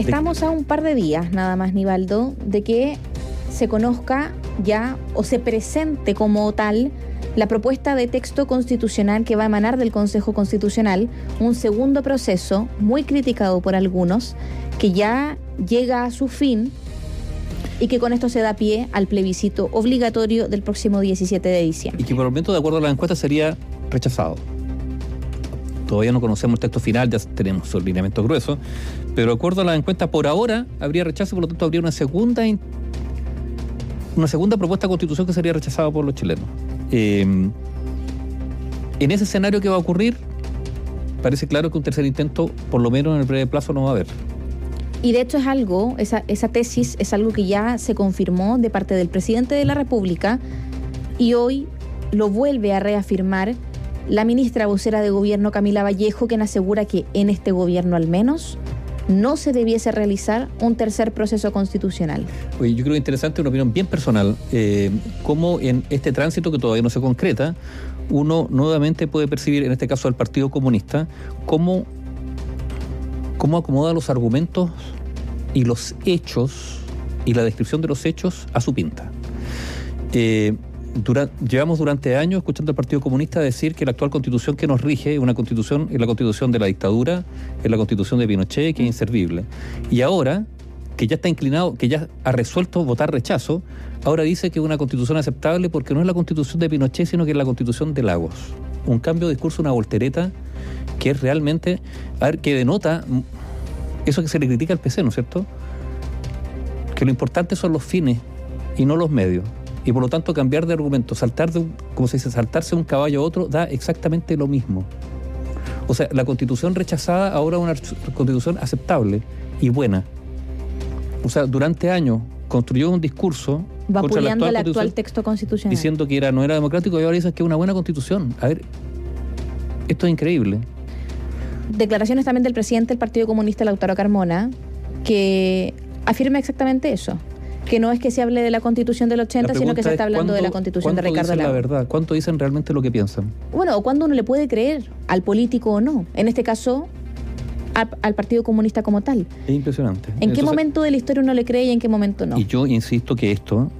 Estamos a un par de días, nada más, Nivaldo, de que se conozca ya o se presente como tal la propuesta de texto constitucional que va a emanar del Consejo Constitucional, un segundo proceso muy criticado por algunos, que ya llega a su fin y que con esto se da pie al plebiscito obligatorio del próximo 17 de diciembre. Y que por el momento, de acuerdo a la encuesta, sería rechazado. Todavía no conocemos el texto final, ya tenemos su lineamiento grueso, pero de acuerdo a la encuesta, por ahora habría rechazo, por lo tanto habría una segunda una segunda propuesta de constitución que sería rechazada por los chilenos. Eh, en ese escenario que va a ocurrir, parece claro que un tercer intento, por lo menos en el breve plazo, no va a haber. Y de hecho es algo, esa, esa tesis es algo que ya se confirmó de parte del presidente de la República y hoy lo vuelve a reafirmar la ministra vocera de gobierno Camila Vallejo, quien asegura que en este gobierno al menos no se debiese realizar un tercer proceso constitucional. Oye, yo creo interesante, una opinión bien personal, eh, cómo en este tránsito que todavía no se concreta, uno nuevamente puede percibir, en este caso del Partido Comunista, cómo, cómo acomoda los argumentos y los hechos y la descripción de los hechos a su pinta. Eh, llevamos durante años escuchando al Partido Comunista decir que la actual constitución que nos rige es una constitución, es la constitución de la dictadura, es la constitución de Pinochet, que es inservible. Y ahora, que ya está inclinado, que ya ha resuelto votar rechazo, ahora dice que es una constitución aceptable porque no es la constitución de Pinochet, sino que es la constitución de Lagos. Un cambio de discurso, una voltereta que es realmente, a ver, que denota eso que se le critica al PC, ¿no es cierto? Que lo importante son los fines y no los medios y por lo tanto cambiar de argumento, saltar de un, como se dice, saltarse de un caballo a otro da exactamente lo mismo. O sea, la constitución rechazada ahora es una constitución aceptable y buena. O sea, durante años construyó un discurso vapuleando el actual, texto constitucional diciendo que era no era democrático y ahora dice que es una buena constitución. A ver, esto es increíble. Declaraciones también del presidente del Partido Comunista Lautaro Carmona que afirma exactamente eso que no es que se hable de la constitución del 80, sino que se está hablando de la constitución de Ricardo Lagos. la verdad? ¿Cuánto dicen realmente lo que piensan? Bueno, o cuándo uno le puede creer al político o no. En este caso, al, Partido Comunista como tal. Es impresionante. ¿En qué momento de la historia uno le cree y en qué momento no? Y yo insisto que esto,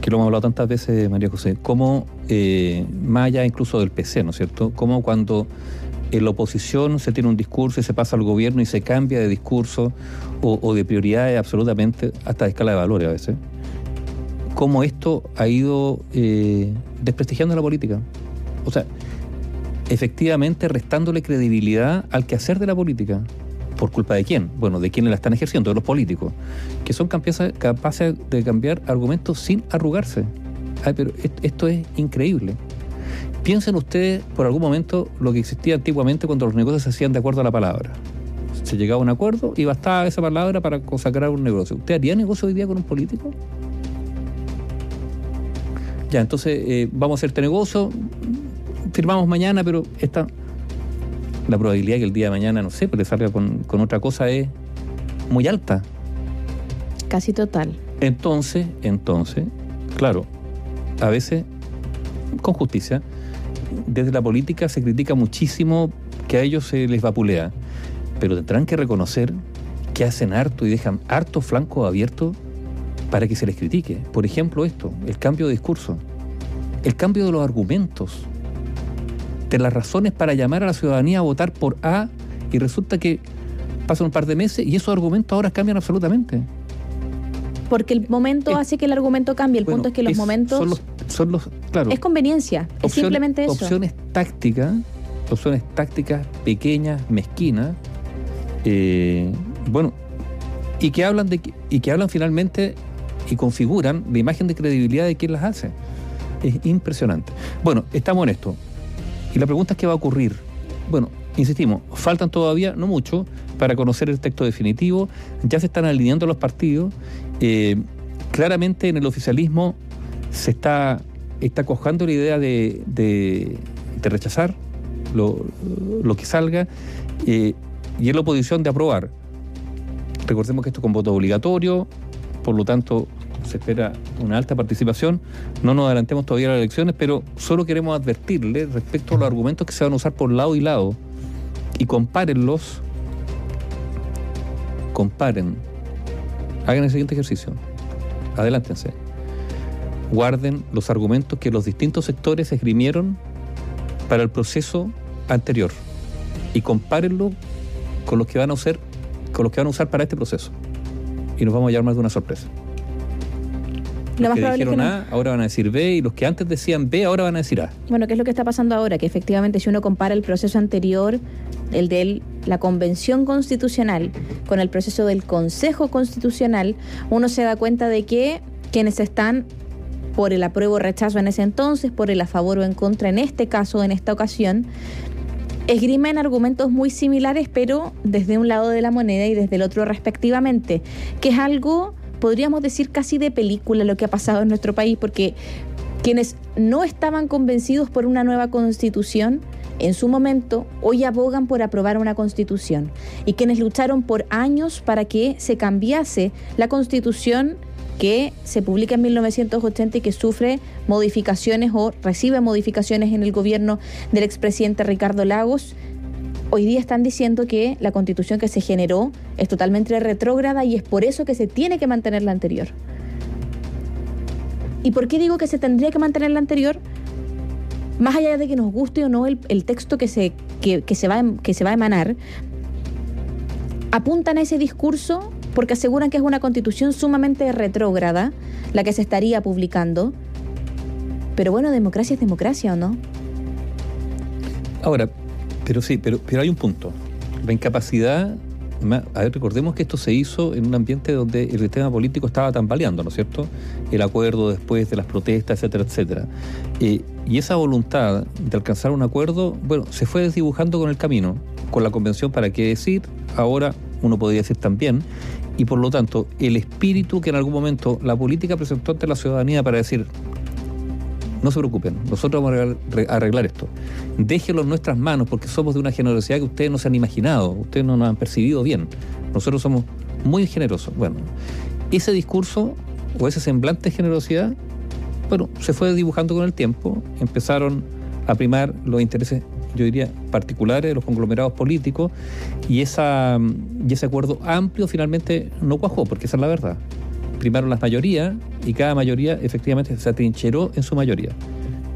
que lo hemos hablado tantas veces, María José, como eh, más allá incluso del PC, ¿no es cierto? Como cuando en la oposición se tiene un discurso y se pasa al gobierno y se cambia de discurso o, de prioridades absolutamente hasta de escala de valores a veces. Cómo esto ha ido eh, desprestigiando la política. O sea, efectivamente restándole credibilidad al quehacer de la política. ¿Por culpa de quién? Bueno, de quienes la están ejerciendo, de los políticos, que son capaces de cambiar argumentos sin arrugarse. Ay, pero esto es increíble. Piensen ustedes por algún momento lo que existía antiguamente cuando los negocios se hacían de acuerdo a la palabra. Se llegaba a un acuerdo y bastaba esa palabra para consagrar un negocio. ¿Usted haría negocio hoy día con un político? Ya, entonces eh, vamos a hacer este negocio, firmamos mañana, pero esta, la probabilidad que el día de mañana, no sé, pues salga con, con otra cosa es muy alta. Casi total. Entonces, entonces, claro, a veces, con justicia, desde la política se critica muchísimo que a ellos se les vapulea, pero tendrán que reconocer que hacen harto y dejan harto flanco abierto para que se les critique. Por ejemplo, esto, el cambio de discurso, el cambio de los argumentos, de las razones para llamar a la ciudadanía a votar por A y resulta que pasan un par de meses y esos argumentos ahora cambian absolutamente. Porque el momento hace que el argumento cambie. El punto es que los momentos son los, claro. Es conveniencia, es simplemente eso. Opciones tácticas, opciones tácticas pequeñas, mezquinas, eh, bueno, y que hablan de y que hablan finalmente y configuran la imagen de credibilidad de quien las hace. Es impresionante. Bueno, estamos en esto. Y la pregunta es qué va a ocurrir. Bueno, insistimos, faltan todavía, no mucho, para conocer el texto definitivo. Ya se están alineando los partidos. Eh, claramente en el oficialismo se está, está cojando la idea de, de, rechazar lo, lo, que salga eh, y en la oposición de aprobar. Recordemos que esto es con voto obligatorio, por lo tanto se espera una alta participación. No nos adelantemos todavía a las elecciones, pero solo queremos advertirle respecto a los argumentos que se van a usar por lado y lado y compárenlos comparen, hagan el siguiente ejercicio, adelántense, guarden los argumentos que los distintos sectores esgrimieron para el proceso anterior y compárenlo con los que van a usar, con los que van a usar para este proceso. Y nos vamos a llevar más de una sorpresa. Los que dijeron A ahora van a decir B y los que antes decían B ahora van a decir A. Bueno, ¿qué es lo que está pasando ahora? Que efectivamente si uno compara el proceso anterior, el de la Convención Constitucional, con el proceso del Consejo Constitucional, uno se da cuenta de que quienes están por el apruebo o rechazo en ese entonces, por el a favor o en contra en este caso, en esta ocasión, esgrimen argumentos muy similares, pero desde un lado de la moneda y desde el otro respectivamente, que es algo, podríamos decir, casi de película lo que ha pasado en nuestro país, porque quienes no estaban convencidos por una nueva constitución, en su momento, hoy abogan por aprobar una constitución. Y quienes lucharon por años para que se cambiase la constitución que se publica en 1980 y que sufre modificaciones o recibe modificaciones en el gobierno del expresidente Ricardo Lagos. Hoy día están diciendo que la constitución que se generó es totalmente retrógrada y es por eso que se tiene que mantener la anterior. ¿Y por qué digo que se tendría que mantener la anterior? Más allá de que nos guste o no el, texto que se, se va, que se va a emanar, apuntan a ese discurso porque aseguran que es una constitución sumamente retrógrada la que se estaría publicando. Pero bueno, democracia es democracia, ¿o no? Ahora, pero sí, pero, pero hay un punto. La incapacidad a ver, recordemos que esto se hizo en un ambiente donde el sistema político estaba tambaleando, ¿no es cierto? El acuerdo después de las protestas, etcétera, etcétera. Eh, y esa voluntad de alcanzar un acuerdo, bueno, se fue desdibujando con el camino, con la convención para qué decir, ahora uno podría decir también, y por lo tanto el espíritu que en algún momento la política presentó ante la ciudadanía para decir, no se preocupen, nosotros vamos a arreglar esto. Déjenlo en nuestras manos porque somos de una generosidad que ustedes no se han imaginado, ustedes no nos han percibido bien. Nosotros somos muy generosos. Bueno, ese discurso o ese semblante de generosidad, bueno, se fue dibujando con el tiempo, empezaron a primar los intereses yo diría, particulares de los conglomerados políticos, y, ese acuerdo amplio finalmente no cuajó, porque esa es la verdad. Primaron las mayorías y cada mayoría efectivamente se atrincheró en su mayoría.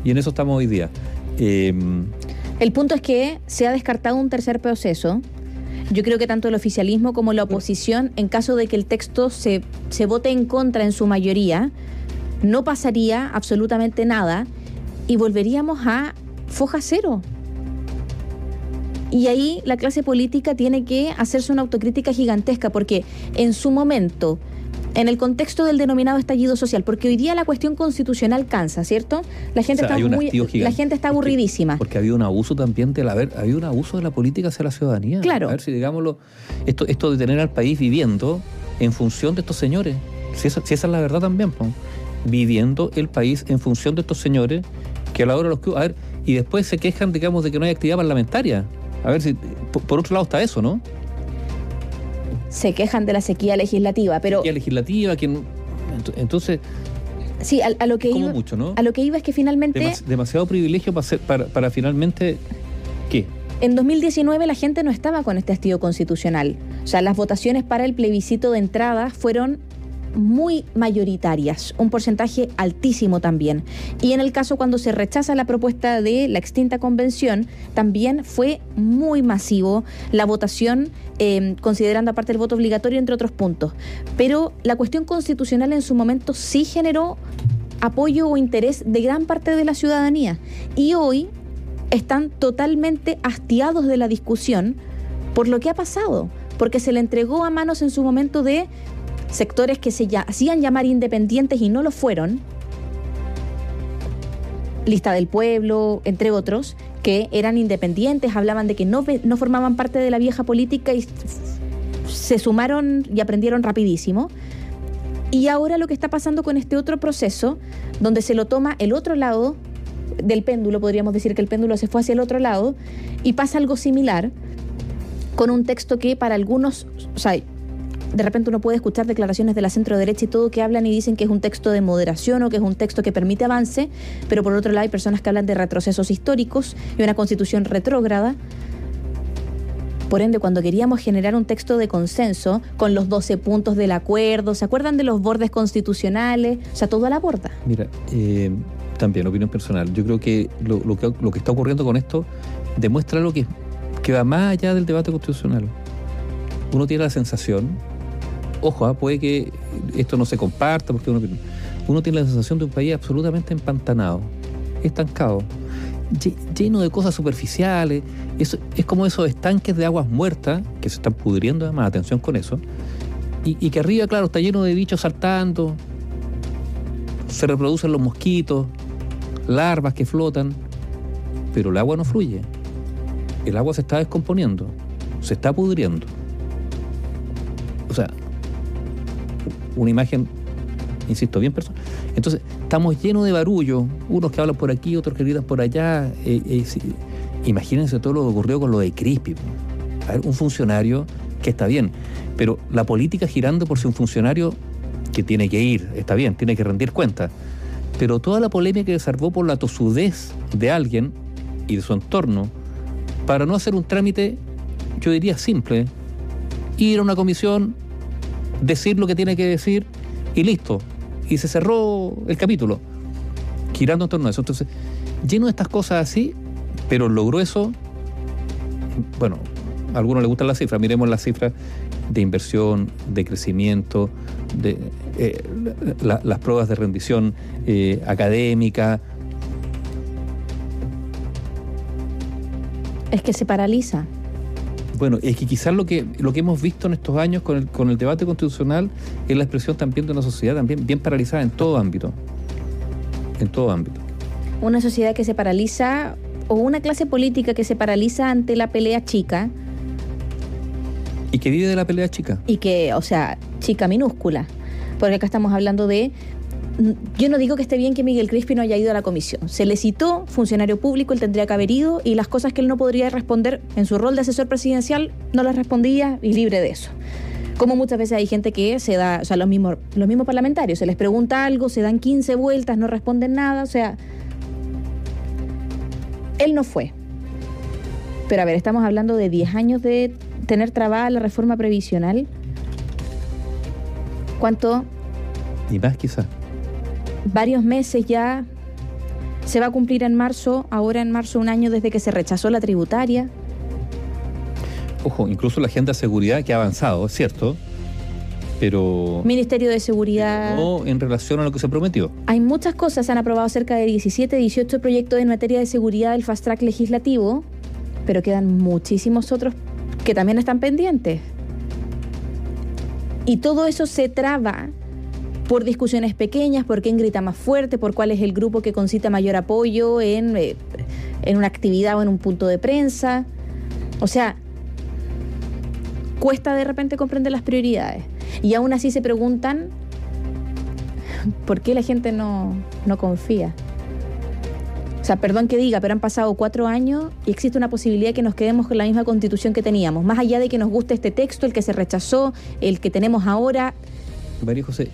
Y en eso estamos hoy día. Em, el punto es que se ha descartado un tercer proceso. Yo creo que tanto el oficialismo como la oposición, en caso de que el texto se, se vote en contra en su mayoría, no pasaría absolutamente nada y volveríamos a foja cero. Y ahí la clase política tiene que hacerse una autocrítica gigantesca, porque en su momento, en el contexto del denominado estallido social, porque hoy día la cuestión constitucional cansa, ¿cierto? La gente está muy, la gente está aburridísima. Porque, ha habido un abuso también de la ver, ha habido un abuso de la política hacia la ciudadanía. Claro. A ver si digámoslo, esto, esto de tener al país viviendo en función de estos señores. Si esa, si esa es la verdad también, viviendo el país en función de estos señores que a la hora de los que a ver, y después se quejan, digamos, de que no hay actividad parlamentaria. A ver si, por otro lado está eso, ¿no? Se quejan de la sequía legislativa, pero... Sequía legislativa, que entonces... Sí, a, lo que iba, mucho, ¿no? a lo que iba es que finalmente... demasiado privilegio para, para, para finalmente... ¿Qué? En 2019 la gente no estaba con este hastío constitucional. O sea, las votaciones para el plebiscito de entrada fueron muy mayoritarias, un porcentaje altísimo también. Y en el caso cuando se rechaza la propuesta de la extinta convención, también fue muy masivo la votación, em, considerando aparte el voto obligatorio, entre otros puntos. Pero la cuestión constitucional en su momento sí generó apoyo o interés de gran parte de la ciudadanía. Y hoy están totalmente hastiados de la discusión por lo que ha pasado, porque se le entregó a manos en su momento de sectores que se hacían llamar independientes y no lo fueron, Lista del Pueblo, entre otros, que eran independientes, hablaban de que no, no formaban parte de la vieja política y se sumaron y aprendieron rapidísimo. Y ahora lo que está pasando con este otro proceso, donde se lo toma el otro lado del péndulo, podríamos decir que el péndulo se fue hacia el otro lado, y pasa algo similar con un texto que para algunos, o sea, de repente uno puede escuchar declaraciones de la centro derecha y todo que hablan y dicen que es un texto de moderación o que es un texto que permite avance, pero por otro lado hay personas que hablan de retrocesos históricos y una constitución retrógrada. Por ende, cuando queríamos generar un texto de consenso con los 12 puntos del acuerdo, ¿se acuerdan de los bordes constitucionales? O sea, todo a la borda. Mira, eh, también opinión personal. Yo creo que lo, que lo, que está ocurriendo con esto demuestra lo que, que va más allá del debate constitucional. Uno tiene la sensación, ojo, ah, puede que esto no se comparta, porque uno, tiene la sensación de un país absolutamente empantanado, estancado lleno de cosas superficiales. Es, es como esos estanques de aguas muertas que se están pudriendo, además, atención con eso. Y, que arriba, claro, está lleno de bichos saltando, se reproducen los mosquitos, larvas que flotan, pero el agua no fluye. El agua se está descomponiendo, se está pudriendo. O sea, una imagen, insisto, bien personal. Entonces, estamos llenos de barullo, unos que hablan por aquí, otros que gritan por allá. Eh, eh, imagínense todo lo que ocurrió con lo de Crispy. un funcionario que está bien, pero la política girando por si un funcionario que tiene que ir, está bien, tiene que rendir cuentas. Pero toda la polémica que salvó por la tosudez de alguien y de su entorno, para no hacer un trámite, yo diría simple, ir a una comisión, decir lo que tiene que decir y listo, y se cerró el capítulo, girando en torno a eso. Entonces, lleno de estas cosas así, pero lo grueso, bueno, a algunos les gustan las cifras, miremos las cifras de inversión, de crecimiento, de eh, las pruebas de rendición eh, académica. Es que se paraliza. Bueno, es que quizás lo que, lo que hemos visto en estos años con el, con el debate constitucional es la expresión también de una sociedad también bien paralizada en todo ámbito. En todo ámbito. Una sociedad que se paraliza o una clase política que se paraliza ante la pelea chica. Y que vive de la pelea chica. Y que, o sea, chica minúscula. Porque acá estamos hablando de yo no digo que esté bien que Miguel Crispi no haya ido a la comisión. Se le citó, funcionario público, él tendría que haber ido y las cosas que él no podría responder en su rol de asesor presidencial no las respondía y libre de eso. Como muchas veces hay gente que se da, o sea, los mismos, los mismos parlamentarios, se les pregunta algo, se dan 15 vueltas, no responden nada, o sea, él no fue. Pero a ver, estamos hablando de 10 años de tener trabada la reforma previsional. ¿Cuánto? Y más quizás varios meses ya. Se va a cumplir en marzo, ahora en marzo un año desde que se rechazó la tributaria. Ojo, incluso la agenda de seguridad que ha avanzado, es cierto, pero... Ministerio de Seguridad... No en relación a lo que se prometió. Hay muchas cosas, se han aprobado cerca de 17, 18 proyectos en materia de seguridad del fast track legislativo, pero quedan muchísimos otros que también están pendientes. Y todo eso se traba por discusiones pequeñas, por quién grita más fuerte, por cuál es el grupo que concita mayor apoyo en, eh, en una actividad o en un punto de prensa. O sea, cuesta de repente comprender las prioridades. Y aún así se preguntan por qué la gente no, no confía. O sea, perdón que diga, pero han pasado cuatro años y existe una posibilidad que nos quedemos con la misma constitución que teníamos. Más allá de que nos guste este texto, el que se rechazó, el que tenemos ahora, María José,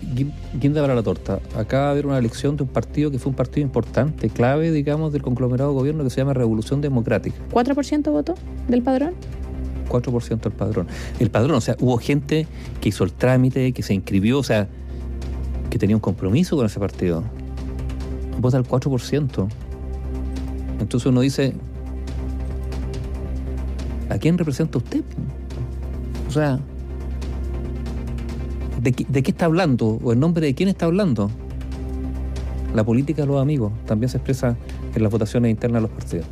guinda para la torta. Acaba de haber una elección de un partido que fue un partido importante, clave, digamos, del conglomerado de gobierno que se llama Revolución Democrática. ¿4% votó del padrón? 4% del padrón. El padrón, o sea, hubo gente que hizo el trámite, que se inscribió, o sea, que tenía un compromiso con ese partido. Vota el 4%. Entonces uno dice, ¿a quién representa usted? O sea, ¿De, qué está hablando? ¿O en nombre de quién está hablando? La política de los amigos también se expresa en las votaciones internas de los partidos.